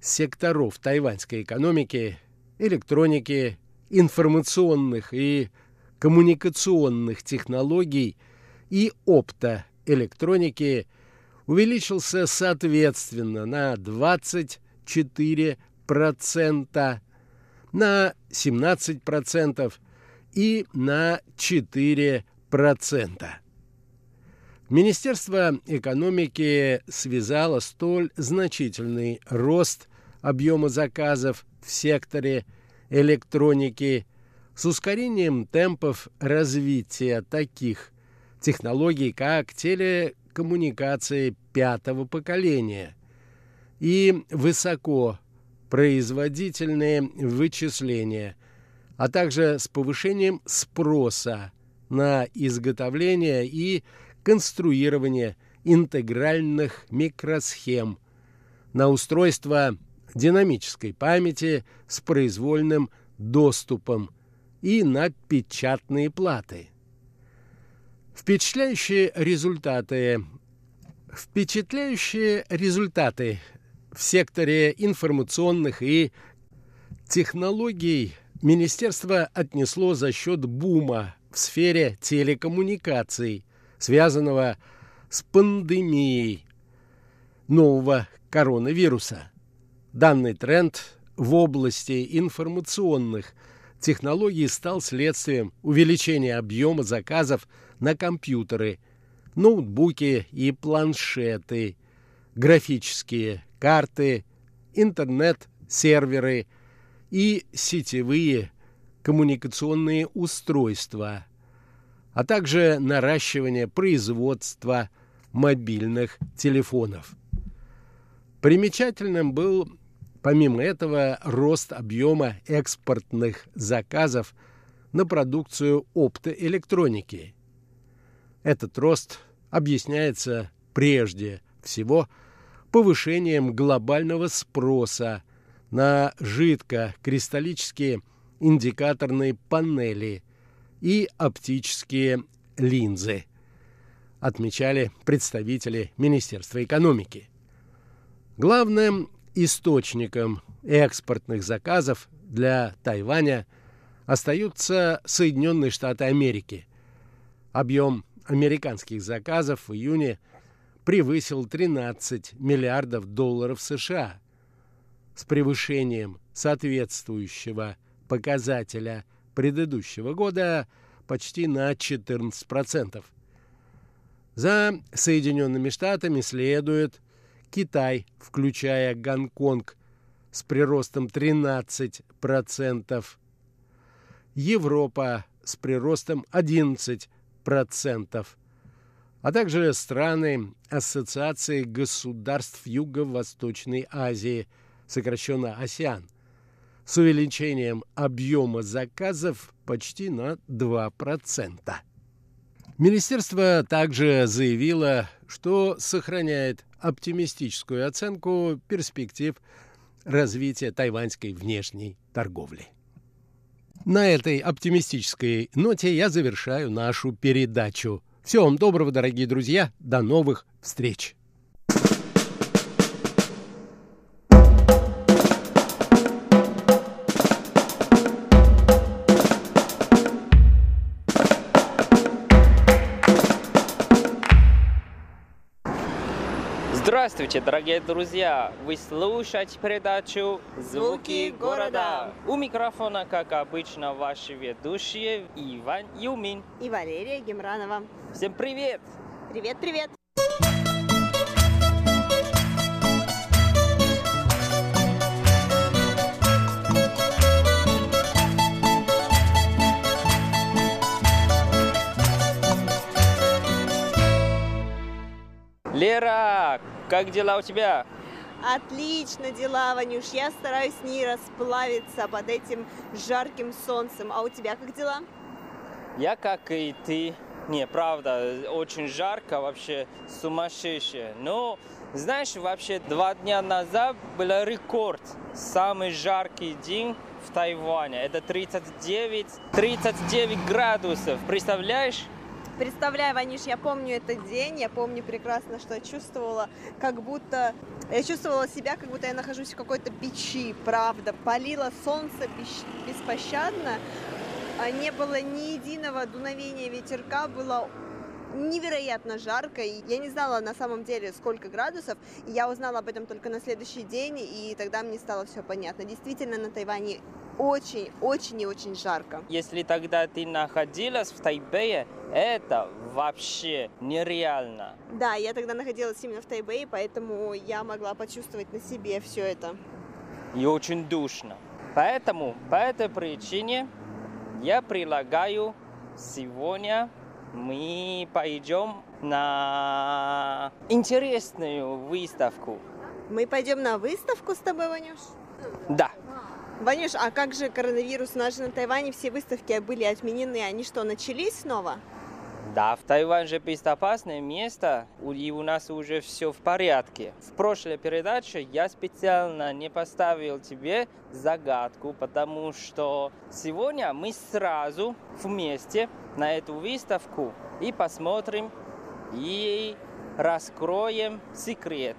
Speaker 4: секторов тайваньской экономики электроники, информационных и коммуникационных технологий и оптоэлектроники увеличился соответственно на 20, 4%, на 17% и на 4%. Министерство экономики связало столь значительный рост объема заказов в секторе электроники с ускорением темпов развития таких технологий, как телекоммуникации пятого поколения и высокопроизводительные вычисления, а также с повышением спроса на изготовление и конструирование интегральных микросхем, на устройство динамической памяти с произвольным доступом и на печатные платы. Впечатляющие результаты Впечатляющие результаты в секторе информационных и технологий министерство отнесло за счет бума в сфере телекоммуникаций, связанного с пандемией нового коронавируса. Данный тренд в области информационных технологий стал следствием увеличения объема заказов на компьютеры, ноутбуки и планшеты, графические карты, интернет-серверы и сетевые коммуникационные устройства – а также наращивание производства мобильных телефонов. Примечательным был, помимо этого, рост объема экспортных заказов на продукцию оптоэлектроники. Этот рост объясняется прежде всего повышением глобального спроса на жидкокристаллические индикаторные панели и оптические линзы, отмечали представители Министерства экономики. Главным источником экспортных заказов для Тайваня остаются Соединенные Штаты Америки. Объем американских заказов в июне превысил 13 миллиардов долларов США с превышением соответствующего показателя – предыдущего года почти на 14%. За Соединенными Штатами следует Китай, включая Гонконг, с приростом 13%, Европа с приростом 11%, а также страны Ассоциации государств Юго-Восточной Азии, сокращенно АСИАН, с увеличением объема заказов почти на 2%. Министерство также заявило, что сохраняет оптимистическую оценку перспектив развития тайваньской внешней торговли. На этой оптимистической ноте я завершаю нашу передачу. Всего вам доброго, дорогие друзья. До новых встреч!
Speaker 5: Здравствуйте, дорогие друзья! Вы слушаете передачу «Звуки города». У микрофона, как обычно, ваши ведущие Иван Юмин
Speaker 6: и Валерия Гемранова.
Speaker 5: Всем привет!
Speaker 6: Привет-привет!
Speaker 5: Лера, как дела у тебя?
Speaker 6: Отлично дела, Ванюш. Я стараюсь не расплавиться под этим жарким солнцем. А у тебя как дела?
Speaker 5: Я, как и ты, не, правда, очень жарко, вообще сумасшедшее. Но, знаешь, вообще два дня назад был рекорд. Самый жаркий день в Тайване. Это 39, 39 градусов. Представляешь?
Speaker 6: Представляю, Ваниш, я помню этот день, я помню прекрасно, что я чувствовала, как будто... Я чувствовала себя, как будто я нахожусь в какой-то печи, правда. Палило солнце беспощадно, а не было ни единого дуновения ветерка, было невероятно жарко. И я не знала на самом деле, сколько градусов. И я узнала об этом только на следующий день, и тогда мне стало все понятно. Действительно, на Тайване очень, очень и очень жарко.
Speaker 5: Если тогда ты находилась в Тайбэе, это вообще нереально.
Speaker 6: Да, я тогда находилась именно в Тайбэе, поэтому я могла почувствовать на себе все это.
Speaker 5: И очень душно. Поэтому, по этой причине, я предлагаю сегодня мы пойдем на интересную выставку.
Speaker 6: Мы пойдем на выставку с тобой, Ванюш?
Speaker 5: Да.
Speaker 6: Ванюш, а как же коронавирус? У нас же на Тайване все выставки были отменены. Они что, начались снова?
Speaker 5: Да, в Тайвань же безопасное место, и у нас уже все в порядке. В прошлой передаче я специально не поставил тебе загадку, потому что сегодня мы сразу вместе на эту выставку и посмотрим и раскроем секрет.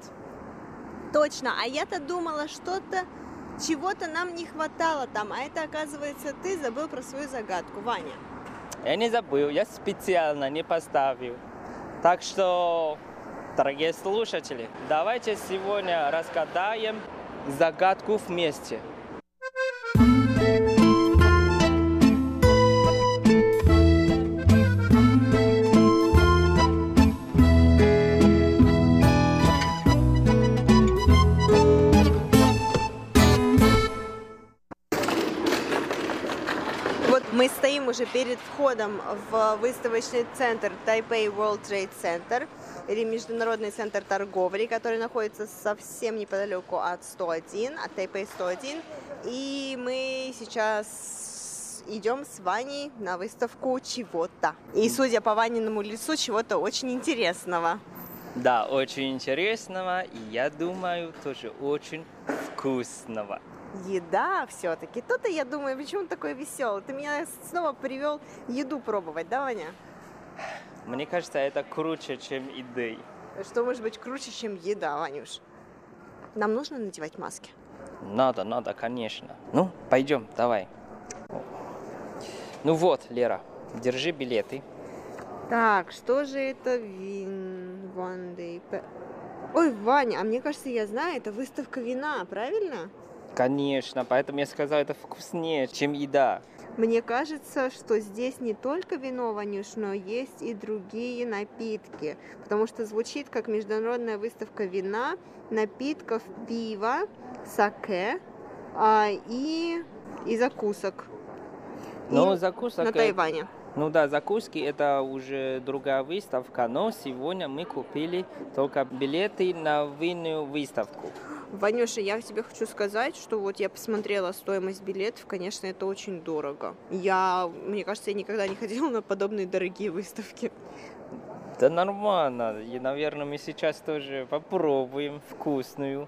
Speaker 6: Точно, а я-то думала, что-то, чего-то нам не хватало там, а это, оказывается, ты забыл про свою загадку, Ваня.
Speaker 5: Я не забыл, я специально не поставил. Так что, дорогие слушатели, давайте сегодня разгадаем загадку вместе.
Speaker 6: Стоим уже перед входом в выставочный центр Taipei World Trade Center или Международный центр торговли, который находится совсем неподалеку от 101, от Taipei 101. И мы сейчас идем с Ваней на выставку чего-то. И судя по Ваниному лицу, чего-то очень интересного.
Speaker 5: Да, очень интересного, и я думаю, тоже очень вкусного
Speaker 6: еда все-таки. То-то я думаю, почему он такой веселый. Ты меня снова привел еду пробовать, да, Ваня?
Speaker 5: Мне кажется, это круче, чем еды.
Speaker 6: Что может быть круче, чем еда, Ванюш? Нам нужно надевать маски?
Speaker 5: Надо, надо, конечно. Ну, пойдем, давай. Ну вот, Лера, держи билеты.
Speaker 6: Так, что же это вин Day? Ой, Ваня, а мне кажется, я знаю, это выставка вина, правильно?
Speaker 5: Конечно, поэтому я сказал, это вкуснее, чем еда.
Speaker 6: Мне кажется, что здесь не только вино, Ванюш, но есть и другие напитки, потому что звучит как международная выставка вина, напитков, пива, саке а, и, и закусок.
Speaker 5: Ну, закусок...
Speaker 6: На Тайване.
Speaker 5: Ну да, закуски это уже другая выставка, но сегодня мы купили только билеты на винную выставку.
Speaker 6: Ванюша, я тебе хочу сказать, что вот я посмотрела стоимость билетов, конечно, это очень дорого. Я, мне кажется, я никогда не ходила на подобные дорогие выставки.
Speaker 5: Да нормально. И, наверное, мы сейчас тоже попробуем вкусную.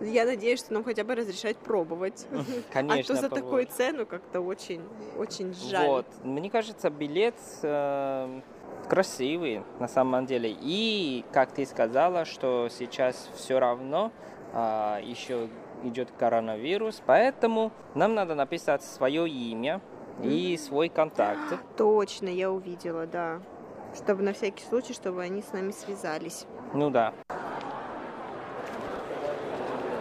Speaker 6: Я надеюсь, что нам хотя бы разрешать пробовать.
Speaker 5: Конечно.
Speaker 6: А то за такую цену как-то очень, очень жаль. Вот.
Speaker 5: Мне кажется, билет э, красивый на самом деле. И, как ты сказала, что сейчас все равно а, еще идет коронавирус, поэтому нам надо написать свое имя и свой контакт.
Speaker 6: Точно, я увидела, да. Чтобы на всякий случай, чтобы они с нами связались.
Speaker 5: Ну да.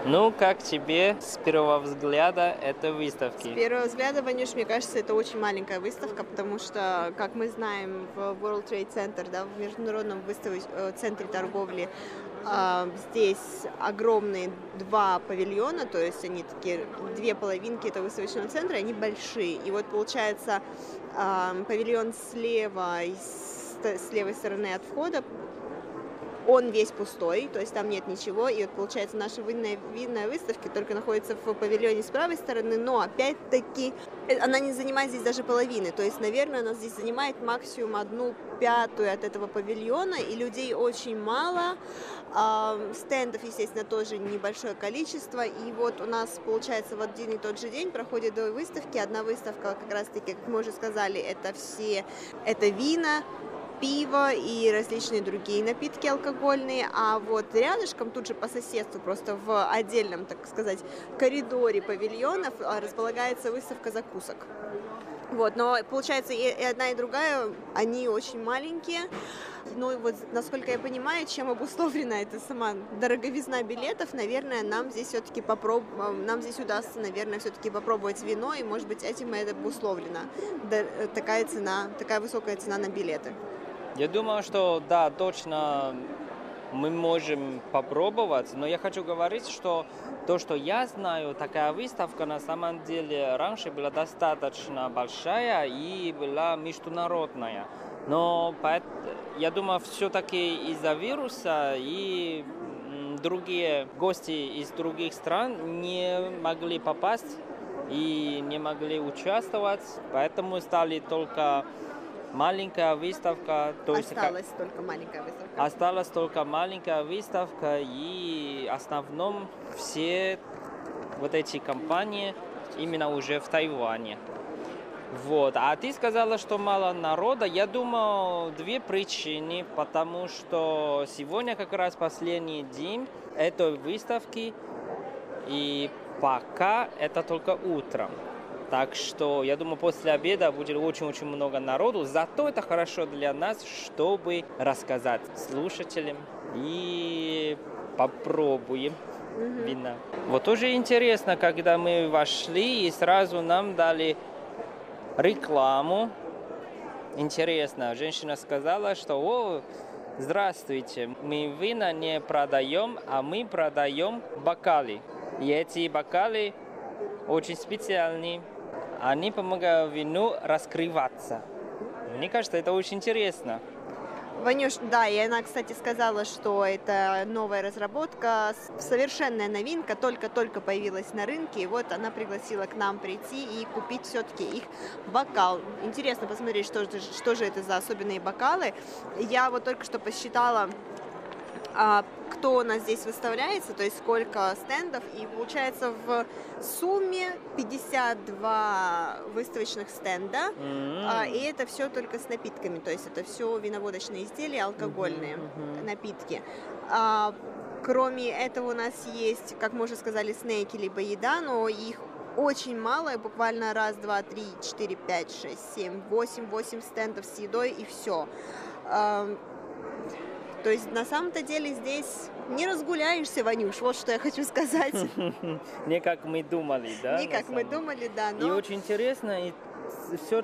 Speaker 5: Ну, как тебе с первого взгляда этой выставки?
Speaker 6: С первого взгляда, Ванюш, мне кажется, это очень маленькая выставка, потому что, как мы знаем, в World Trade Center, да, в Международном выставочном э, центре торговли, здесь огромные два павильона, то есть они такие, две половинки этого выставочного центра, они большие. И вот получается а, павильон слева, с левой стороны от входа он весь пустой, то есть там нет ничего, и вот получается наша винная, винная выставка только находится в павильоне с правой стороны, но опять-таки э, она не занимает здесь даже половины, то есть, наверное, она здесь занимает максимум одну пятую от этого павильона, и людей очень мало, стендов, естественно, тоже небольшое количество, и вот у нас, получается, в один и тот же день проходит две выставки, одна выставка, как раз-таки, как мы уже сказали, это все, это вина, пиво и различные другие напитки алкогольные, а вот рядышком, тут же по соседству, просто в отдельном, так сказать, коридоре павильонов а, располагается выставка закусок. Вот, но получается и, и одна, и другая, они очень маленькие. Ну и вот, насколько я понимаю, чем обусловлена эта сама дороговизна билетов, наверное, нам здесь все-таки попроб... нам здесь удастся, наверное, все-таки попробовать вино, и, может быть, этим это обусловлено. Такая цена, такая высокая цена на билеты.
Speaker 5: Я думаю, что да, точно мы можем попробовать, но я хочу говорить, что то, что я знаю, такая выставка на самом деле раньше была достаточно большая и была международная. Но я думаю, все-таки из-за вируса и другие гости из других стран не могли попасть и не могли участвовать, поэтому стали только маленькая выставка.
Speaker 6: То Осталась есть, только маленькая выставка.
Speaker 5: Осталась только маленькая выставка, и в основном все вот эти компании именно уже в Тайване. Вот. А ты сказала, что мало народа. Я думаю, две причины. Потому что сегодня как раз последний день этой выставки. И пока это только утром. Так что я думаю, после обеда будет очень-очень много народу. Зато это хорошо для нас, чтобы рассказать слушателям и попробуем mm-hmm. вина. Вот тоже интересно, когда мы вошли и сразу нам дали рекламу. Интересно, женщина сказала, что о, здравствуйте, мы вина не продаем, а мы продаем бокалы. И эти бокалы очень специальные они помогают вину раскрываться. Мне кажется, это очень интересно.
Speaker 6: Ванюш, да, и она, кстати, сказала, что это новая разработка, совершенная новинка, только-только появилась на рынке, и вот она пригласила к нам прийти и купить все-таки их бокал. Интересно посмотреть, что что же это за особенные бокалы. Я вот только что посчитала кто у нас здесь выставляется, то есть сколько стендов, и получается в сумме 52 выставочных стенда, mm-hmm. и это все только с напитками, то есть это все виноводочные изделия, алкогольные mm-hmm. напитки. А, кроме этого у нас есть, как мы уже сказали, снеки либо еда, но их очень мало, буквально раз, два, три, четыре, пять, шесть, семь, восемь, восемь стендов с едой и все. То есть на самом-то деле здесь не разгуляешься, Ванюш, вот что я хочу сказать.
Speaker 5: Не как мы думали, да?
Speaker 6: Не как мы думали, да.
Speaker 5: И очень интересно, и все,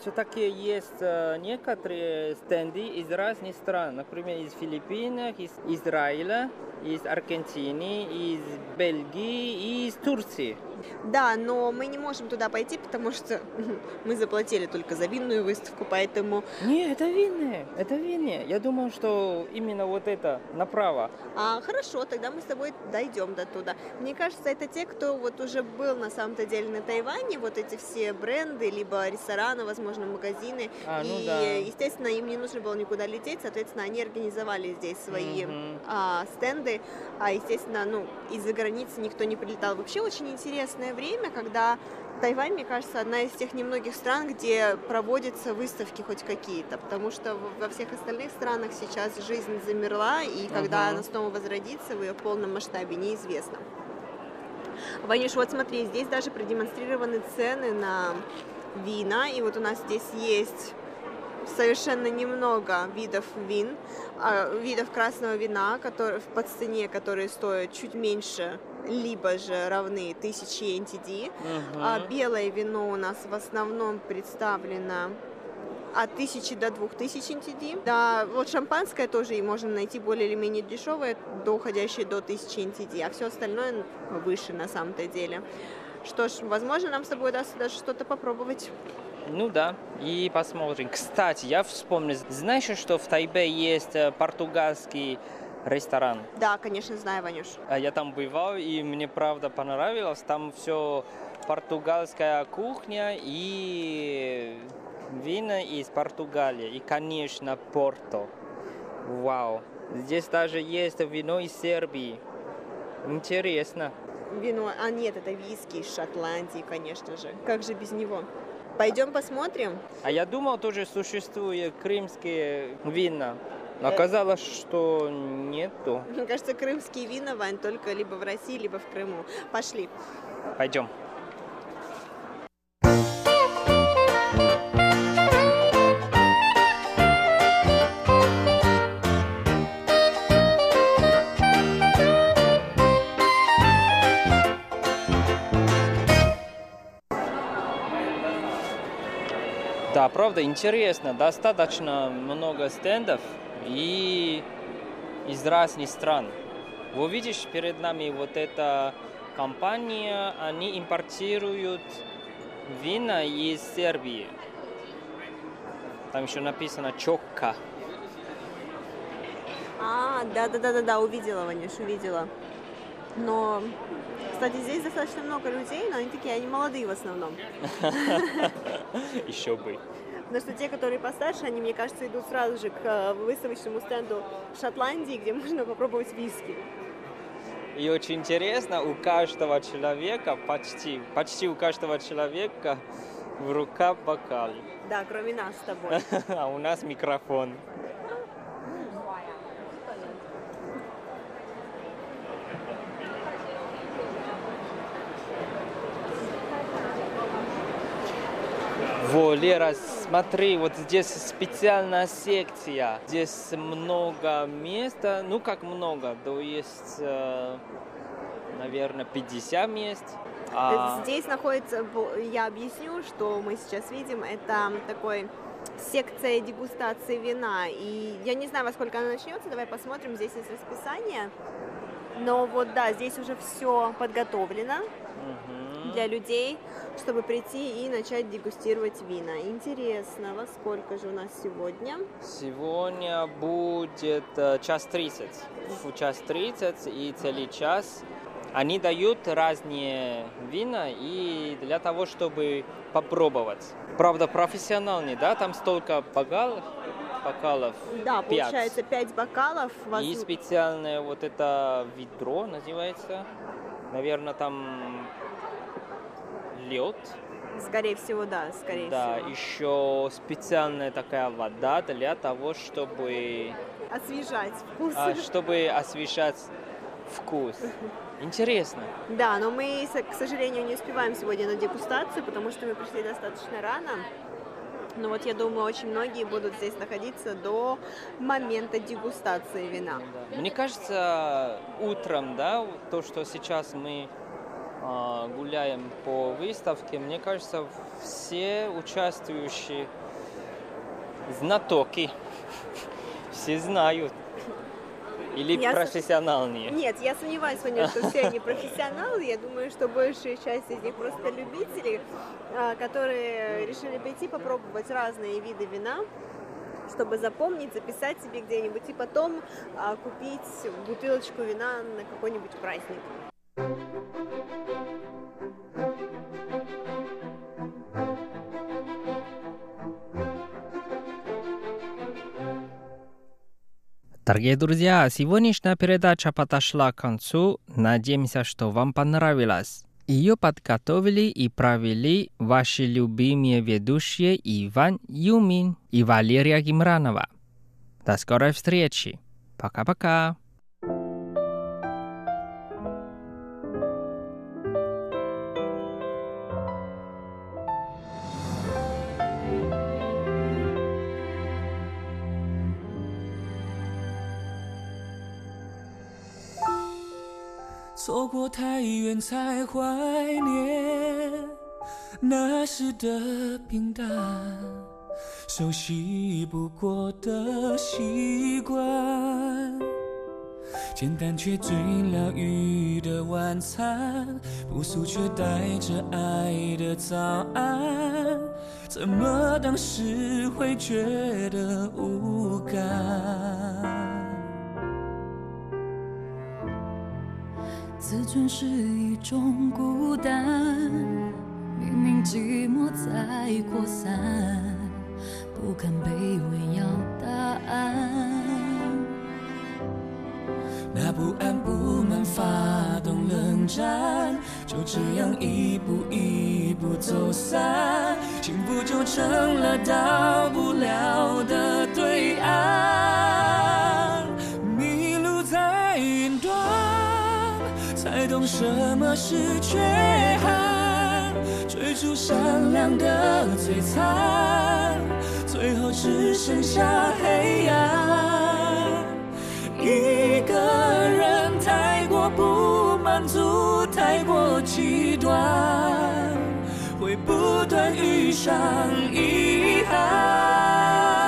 Speaker 5: все-таки есть э, некоторые стенды из разных стран, например, из Филиппин, из Израиля, из Аргентины, из Бельгии и из Турции.
Speaker 6: Да, но мы не можем туда пойти, потому что мы заплатили только за винную выставку, поэтому...
Speaker 5: Не, это винные, это винные. Я думаю, что именно вот это направо.
Speaker 6: А, хорошо, тогда мы с тобой дойдем до туда. Мне кажется, это те, кто вот уже был на самом-то деле на Тайване, вот эти все бренды, либо рестораны, возможно, магазины. А, ну и, да. естественно, им не нужно было никуда лететь, соответственно, они организовали здесь свои mm-hmm. а, стенды. А, естественно, ну, из-за границы никто не прилетал. Вообще очень интересное время, когда Тайвань, мне кажется, одна из тех немногих стран, где проводятся выставки хоть какие-то, потому что во всех остальных странах сейчас жизнь замерла, и когда uh-huh. она снова возродится в ее полном масштабе, неизвестно. Ванюш, вот смотри, здесь даже продемонстрированы цены на вина, и вот у нас здесь есть совершенно немного видов вин, а, видов красного вина, которые, по цене, которые стоят чуть меньше, либо же равны 1000 NTD. Uh-huh. А белое вино у нас в основном представлено от 1000 до 2000 NTD. Да, вот шампанское тоже и можно найти более или менее дешевое, доходящее до 1000 NTD, а все остальное выше на самом-то деле. Что ж, возможно, нам с тобой удастся даже что-то попробовать.
Speaker 5: Ну да, и посмотрим. Кстати, я вспомнил, знаешь, что в Тайбе есть э, португальский ресторан?
Speaker 6: Да, конечно, знаю, Ванюш.
Speaker 5: А я там бывал, и мне правда понравилось. Там все португальская кухня и вина из Португалии. И, конечно, Порто. Вау. Здесь даже есть вино из Сербии. Интересно.
Speaker 6: Вино, а нет, это виски из Шотландии, конечно же. Как же без него? Пойдем посмотрим.
Speaker 5: А я думал, тоже существуют крымские вина. Но оказалось, что нету.
Speaker 6: Мне кажется, крымские вина, Вань, только либо в России, либо в Крыму. Пошли.
Speaker 5: Пойдем. Правда, интересно. Достаточно много стендов и из разных стран. Вы видишь перед нами вот эта компания, они импортируют вина из Сербии. Там еще написано Чокка.
Speaker 6: А, да-да-да-да-да, увидела, Ванюш, увидела. Но, кстати, здесь достаточно много людей, но они такие, они молодые в основном.
Speaker 5: Еще бы.
Speaker 6: Потому что те, которые постарше, они, мне кажется, идут сразу же к э, выставочному стенду Шотландии, где можно попробовать виски.
Speaker 5: И очень интересно, у каждого человека, почти, почти у каждого человека в руках бокал.
Speaker 6: Да, кроме нас с тобой.
Speaker 5: А у нас микрофон. Во, Лера, смотри, вот здесь специальная секция. Здесь много места, ну как много, то есть, э, наверное, 50 мест. А...
Speaker 6: Здесь находится, я объясню, что мы сейчас видим, это такой секция дегустации вина. И я не знаю, во сколько она начнется, давай посмотрим, здесь есть расписание. Но вот да, здесь уже все подготовлено. Для людей, чтобы прийти и начать дегустировать вина. Интересно, во сколько же у нас сегодня?
Speaker 5: Сегодня будет э, час тридцать. Час тридцать и целый час. Они дают разные вина и для того, чтобы попробовать. Правда, профессиональный, да? Там столько бокалов, бокалов.
Speaker 6: Да,
Speaker 5: 5.
Speaker 6: получается 5 бокалов.
Speaker 5: И специальное вот это ведро называется. Наверное, там лед.
Speaker 6: Скорее всего, да, скорее
Speaker 5: да,
Speaker 6: всего.
Speaker 5: Да, еще специальная такая вода для того, чтобы...
Speaker 6: Освежать вкус.
Speaker 5: А, чтобы освежать вкус. Интересно.
Speaker 6: Да, но мы, к сожалению, не успеваем сегодня на дегустацию, потому что мы пришли достаточно рано. Но вот я думаю, очень многие будут здесь находиться до момента дегустации вина.
Speaker 5: Мне кажется, утром, да, то, что сейчас мы гуляем по выставке, мне кажется, все участвующие знатоки, все знают или я профессиональные?
Speaker 6: Нет, я сомневаюсь, Ваня, что все они профессионалы. Я думаю, что большая часть из них просто любители, а, которые решили прийти попробовать разные виды вина чтобы запомнить, записать себе где-нибудь и потом а, купить бутылочку вина на какой-нибудь праздник.
Speaker 5: Дорогие друзья, сегодняшняя передача подошла к концу. Надеемся, что вам понравилось. Ее подготовили и провели ваши любимые ведущие Иван Юмин и Валерия Гимранова. До скорой встречи. Пока-пока. 错过太远，才怀念那时的平淡，熟悉不过的习惯，简单却最疗愈的晚餐，朴素却带着爱的早安，怎么当时会觉得无感？自尊是一种孤单，明明寂寞在扩散，不肯卑微要答案。那不安不满发动冷战，就这样一步一步走散，幸福就成了到不了的懂什么是缺憾，追逐善良的璀璨，最后只剩下黑暗。一个人太过不满足，太过极端，会不断
Speaker 7: 断遇上遗憾。